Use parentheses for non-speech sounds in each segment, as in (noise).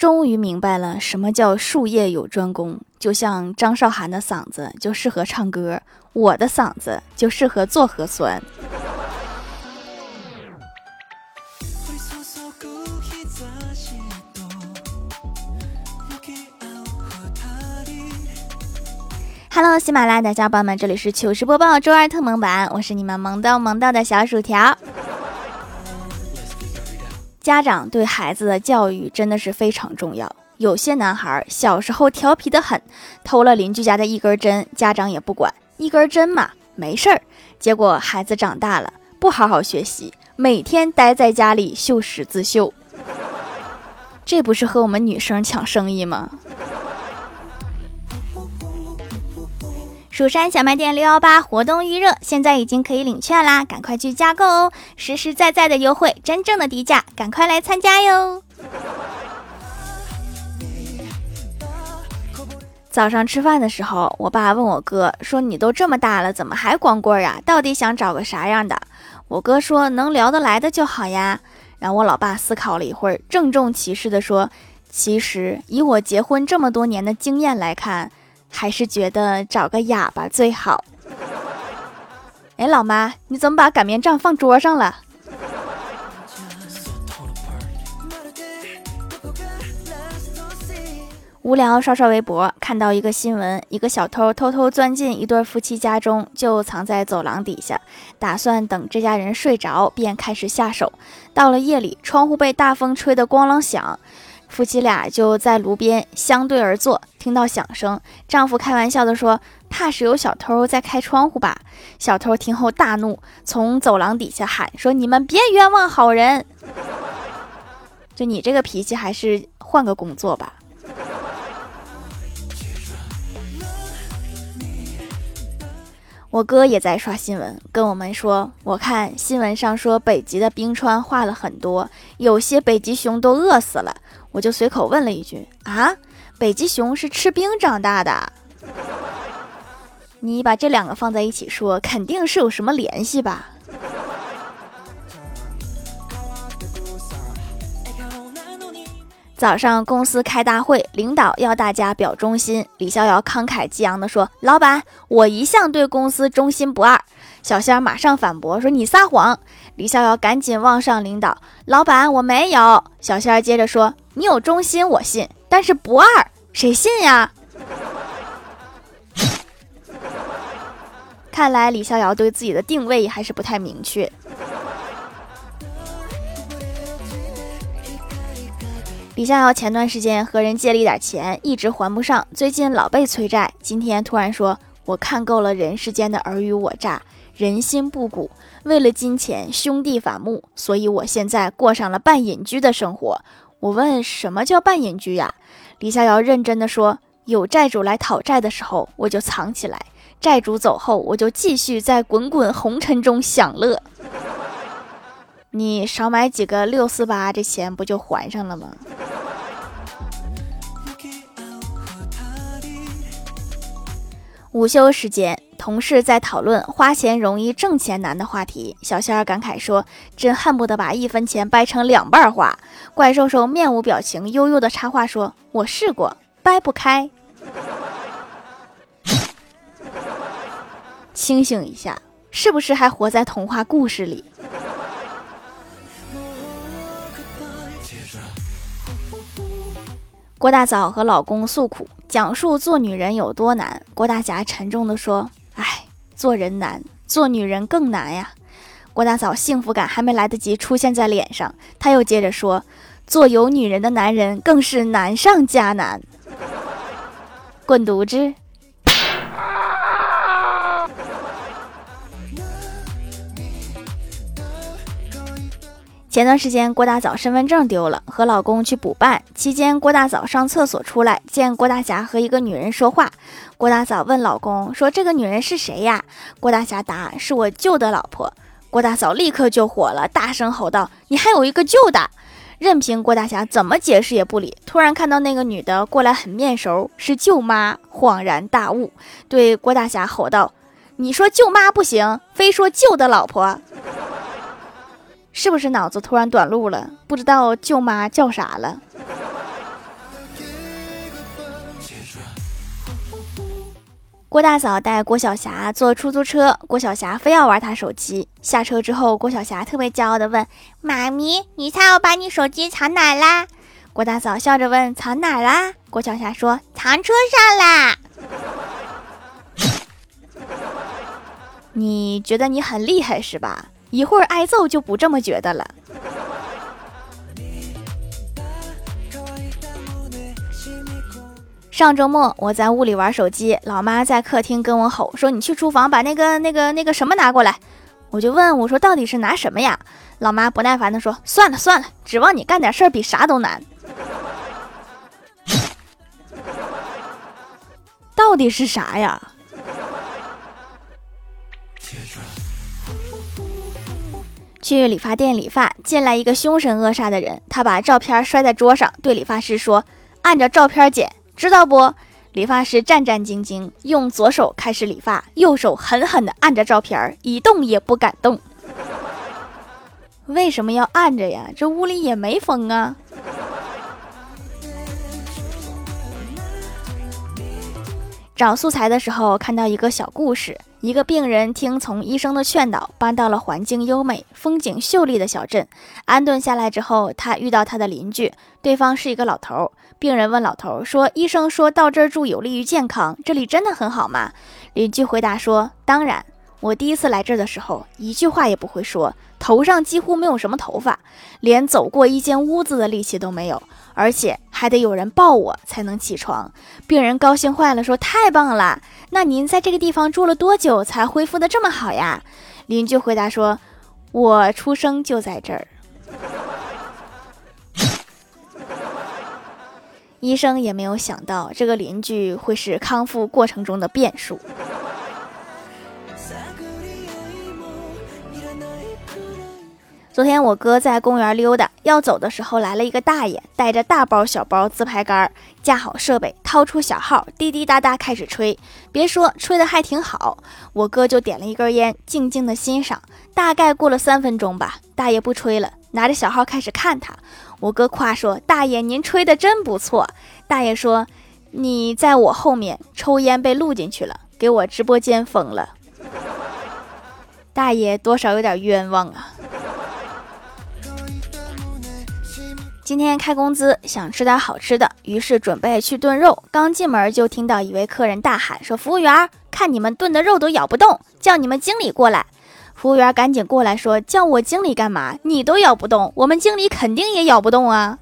终于明白了什么叫术业有专攻。就像张韶涵的嗓子就适合唱歌，我的嗓子就适合做核酸。Hello，喜马拉雅的小伙伴们，这里是糗事播报周二特萌版，我是你们萌到萌到的小薯条。家长对孩子的教育真的是非常重要。有些男孩小时候调皮的很，偷了邻居家的一根针，家长也不管，一根针嘛，没事儿。结果孩子长大了，不好好学习，每天待在家里绣十字绣，这不是和我们女生抢生意吗？蜀山小卖店六幺八活动预热，现在已经可以领券啦，赶快去加购哦！实实在在的优惠，真正的低价，赶快来参加哟！早上吃饭的时候，我爸问我哥说：“你都这么大了，怎么还光棍呀？到底想找个啥样的？”我哥说：“能聊得来的就好呀。”然后我老爸思考了一会儿，郑重其事地说：“其实以我结婚这么多年的经验来看。”还是觉得找个哑巴最好。哎，老妈，你怎么把擀面杖放桌上了？无聊刷刷微博，看到一个新闻：一个小偷偷偷钻进一对夫妻家中，就藏在走廊底下，打算等这家人睡着便开始下手。到了夜里，窗户被大风吹得咣啷响。夫妻俩就在炉边相对而坐，听到响声，丈夫开玩笑地说：“怕是有小偷在开窗户吧？”小偷听后大怒，从走廊底下喊说：“你们别冤枉好人！就你这个脾气，还是换个工作吧。”我哥也在刷新闻，跟我们说：“我看新闻上说北极的冰川化了很多，有些北极熊都饿死了。”我就随口问了一句：“啊，北极熊是吃冰长大的？(laughs) 你把这两个放在一起说，肯定是有什么联系吧？”早上公司开大会，领导要大家表忠心。李逍遥慷慨激昂地说：“老板，我一向对公司忠心不二。”小仙儿马上反驳说：“你撒谎！”李逍遥赶紧望上领导：“老板，我没有。”小仙儿接着说。你有忠心，我信；但是不二，谁信呀？(laughs) 看来李逍遥对自己的定位还是不太明确。李逍遥前段时间和人借了一点钱，一直还不上，最近老被催债。今天突然说：“我看够了人世间的尔虞我诈，人心不古，为了金钱兄弟反目，所以我现在过上了半隐居的生活。”我问什么叫半隐居呀？李逍遥认真的说：“有债主来讨债的时候，我就藏起来；债主走后，我就继续在滚滚红尘中享乐。(laughs) 你少买几个六四八，这钱不就还上了吗？”午休时间，同事在讨论花钱容易挣钱难的话题。小仙儿感慨说：“真恨不得把一分钱掰成两半花。”怪兽兽面无表情，悠悠的插话说：“我试过，掰不开。”清醒一下，是不是还活在童话故事里？郭大嫂和老公诉苦。讲述做女人有多难，郭大侠沉重地说：“哎，做人难，做女人更难呀。”郭大嫂幸福感还没来得及出现在脸上，他又接着说：“做有女人的男人更是难上加难。(laughs) ”滚犊子！前段时间，郭大嫂身份证丢了，和老公去补办。期间，郭大嫂上厕所出来，见郭大侠和一个女人说话。郭大嫂问老公说：“这个女人是谁呀？”郭大侠答：“是我舅的老婆。”郭大嫂立刻就火了，大声吼道：“你还有一个舅的！”任凭郭大侠怎么解释也不理。突然看到那个女的过来，很面熟，是舅妈，恍然大悟，对郭大侠吼道：“你说舅妈不行，非说舅的老婆。”是不是脑子突然短路了？不知道舅妈叫啥了？郭大嫂带郭晓霞坐出租车，郭晓霞非要玩她手机。下车之后，郭晓霞特别骄傲地问：“妈咪，你猜我把你手机藏哪啦？”郭大嫂笑着问：“藏哪啦？”郭晓霞说：“藏车上啦。(laughs) ”你觉得你很厉害是吧？一会儿挨揍就不这么觉得了。上周末我在屋里玩手机，老妈在客厅跟我吼说：“你去厨房把那个、那个、那个什么拿过来。”我就问我说：“到底是拿什么呀？”老妈不耐烦地说：“算了算了，指望你干点事儿比啥都难。”到底是啥呀？去理发店理发，进来一个凶神恶煞的人，他把照片摔在桌上，对理发师说：“按照照片剪。”知道不？理发师战战兢兢，用左手开始理发，右手狠狠地按着照片，一动也不敢动。(laughs) 为什么要按着呀？这屋里也没风啊。找素材的时候，看到一个小故事。一个病人听从医生的劝导，搬到了环境优美、风景秀丽的小镇。安顿下来之后，他遇到他的邻居，对方是一个老头。病人问老头说：“医生说到这儿住有利于健康，这里真的很好吗？”邻居回答说：“当然，我第一次来这儿的时候，一句话也不会说，头上几乎没有什么头发，连走过一间屋子的力气都没有。”而且还得有人抱我才能起床。病人高兴坏了，说：“太棒了！那您在这个地方住了多久才恢复的这么好呀？”邻居回答说：“我出生就在这儿。” (laughs) 医生也没有想到这个邻居会是康复过程中的变数。昨天我哥在公园溜达，要走的时候来了一个大爷，带着大包小包自拍杆，架好设备，掏出小号，滴滴答答开始吹。别说，吹的还挺好。我哥就点了一根烟，静静的欣赏。大概过了三分钟吧，大爷不吹了，拿着小号开始看他。我哥夸说：“大爷，您吹的真不错。”大爷说：“你在我后面抽烟被录进去了，给我直播间封了。”大爷多少有点冤枉啊。今天开工资，想吃点好吃的，于是准备去炖肉。刚进门就听到一位客人大喊说：“服务员，看你们炖的肉都咬不动，叫你们经理过来。”服务员赶紧过来说：“叫我经理干嘛？你都咬不动，我们经理肯定也咬不动啊！”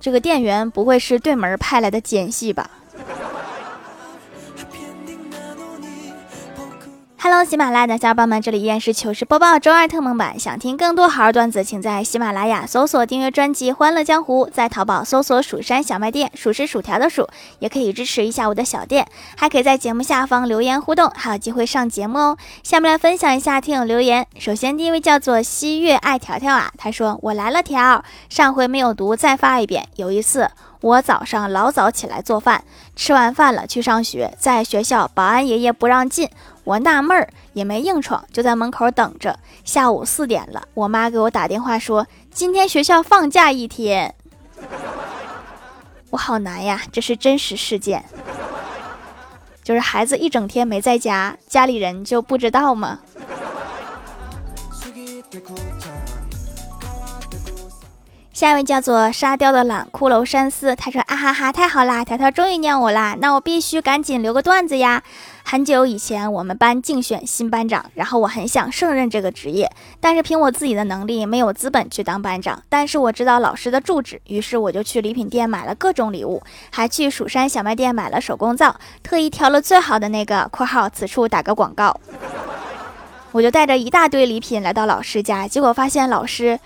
这个店员不会是对门派来的奸细吧？Hello，喜马拉雅的小伙伴们，这里依然是糗事播报周二特蒙版。想听更多好玩段子，请在喜马拉雅搜索订阅专辑《欢乐江湖》，在淘宝搜索“蜀山小卖店”，数是薯条的数，也可以支持一下我的小店，还可以在节目下方留言互动，还有机会上节目哦。下面来分享一下听友留言。首先第一位叫做西月爱条条啊，他说我来了条，上回没有读，再发一遍。有一次。我早上老早起来做饭，吃完饭了去上学，在学校保安爷爷不让进，我纳闷儿也没硬闯，就在门口等着。下午四点了，我妈给我打电话说今天学校放假一天，我好难呀，这是真实事件，就是孩子一整天没在家，家里人就不知道吗？(laughs) 下一位叫做沙雕的懒骷髅山思，他说啊哈哈，太好啦，条条终于念我啦，那我必须赶紧留个段子呀。很久以前，我们班竞选新班长，然后我很想胜任这个职业，但是凭我自己的能力没有资本去当班长。但是我知道老师的住址，于是我就去礼品店买了各种礼物，还去蜀山小卖店买了手工皂，特意挑了最好的那个（括号此处打个广告）。我就带着一大堆礼品来到老师家，结果发现老师。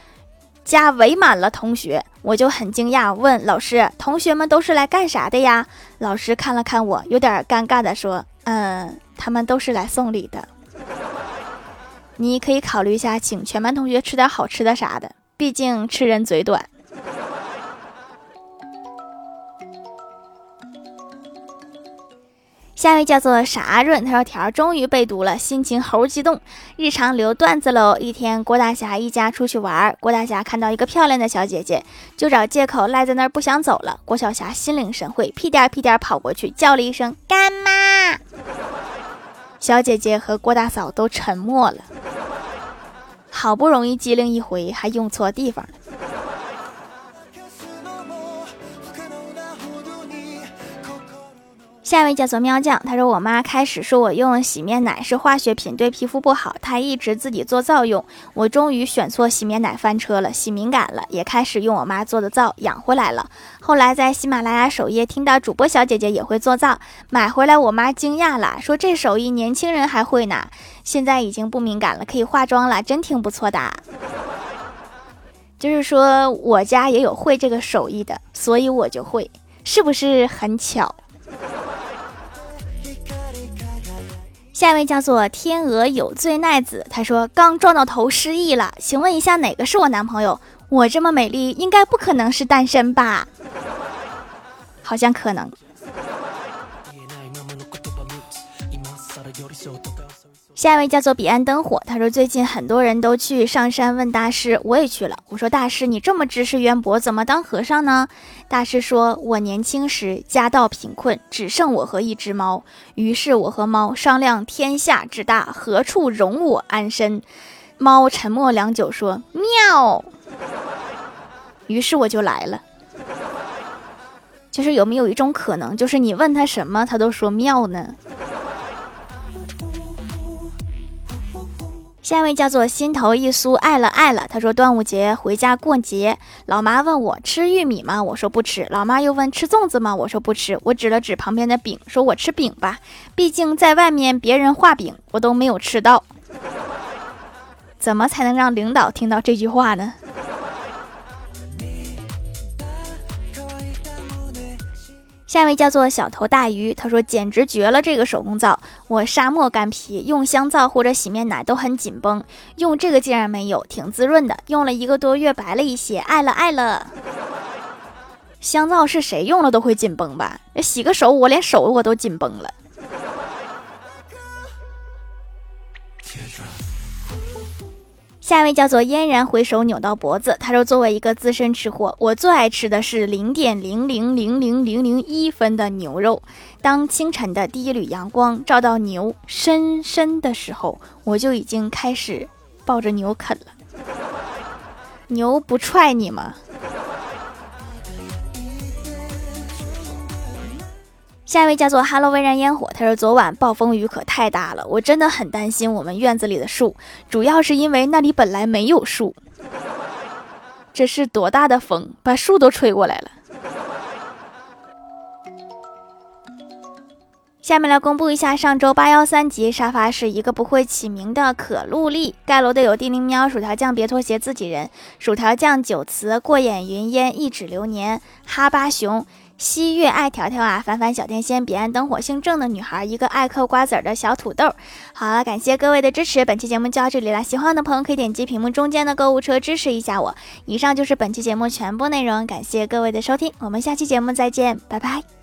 家围满了同学，我就很惊讶，问老师：“同学们都是来干啥的呀？”老师看了看我，有点尴尬的说：“嗯，他们都是来送礼的。你可以考虑一下，请全班同学吃点好吃的啥的，毕竟吃人嘴短。”下一位叫做傻润，他说条终于被读了，心情猴激动。日常留段子喽。一天，郭大侠一家出去玩，郭大侠看到一个漂亮的小姐姐，就找借口赖在那儿不想走了。郭小霞心领神会，屁颠屁颠跑过去，叫了一声干妈。小姐姐和郭大嫂都沉默了。好不容易机灵一回，还用错地方了。下一位叫做喵酱，他说我妈开始说我用洗面奶是化学品，对皮肤不好，她一直自己做皂用。我终于选错洗面奶翻车了，洗敏感了，也开始用我妈做的皂养回来了。后来在喜马拉雅首页听到主播小姐姐也会做皂，买回来我妈惊讶了，说这手艺年轻人还会呢。现在已经不敏感了，可以化妆了，真挺不错的。就是说我家也有会这个手艺的，所以我就会，是不是很巧？下一位叫做天鹅有罪奈子，他说刚撞到头失忆了，请问一下哪个是我男朋友？我这么美丽，应该不可能是单身吧？好像可能。下一位叫做彼岸灯火，他说最近很多人都去上山问大师，我也去了。我说大师，你这么知识渊博，怎么当和尚呢？大师说，我年轻时家道贫困，只剩我和一只猫，于是我和猫商量天下之大，何处容我安身？猫沉默良久，说妙。于是我就来了。就是有没有一种可能，就是你问他什么，他都说妙呢？下一位叫做心头一酥，爱了爱了。他说端午节回家过节，老妈问我吃玉米吗？我说不吃。老妈又问吃粽子吗？我说不吃。我指了指旁边的饼，说我吃饼吧，毕竟在外面别人画饼，我都没有吃到。怎么才能让领导听到这句话呢？下一位叫做小头大鱼，他说简直绝了，这个手工皂，我沙漠干皮，用香皂或者洗面奶都很紧绷，用这个竟然没有，挺滋润的，用了一个多月白了一些，爱了爱了。香皂是谁用了都会紧绷吧？洗个手，我连手我都紧绷了。下一位叫做嫣然回首扭到脖子，他说：“作为一个资深吃货，我最爱吃的是零点零零零零零零一分的牛肉。当清晨的第一缕阳光照到牛深深的时候，我就已经开始抱着牛啃了。牛不踹你吗？”下一位叫做 “Hello 微燃烟火”，他说：“昨晚暴风雨可太大了，我真的很担心我们院子里的树，主要是因为那里本来没有树。这是多大的风，把树都吹过来了。”下面来公布一下上周八幺三级沙发是一个不会起名的可露丽，盖楼的有地灵喵、薯条酱、别拖鞋、自己人、薯条酱、酒词、过眼云烟、一指流年、哈巴熊。西月爱条条啊，凡凡小天仙，彼岸灯火，姓郑的女孩，一个爱嗑瓜子儿的小土豆。好了，感谢各位的支持，本期节目就到这里了。喜欢的朋友可以点击屏幕中间的购物车支持一下我。以上就是本期节目全部内容，感谢各位的收听，我们下期节目再见，拜拜。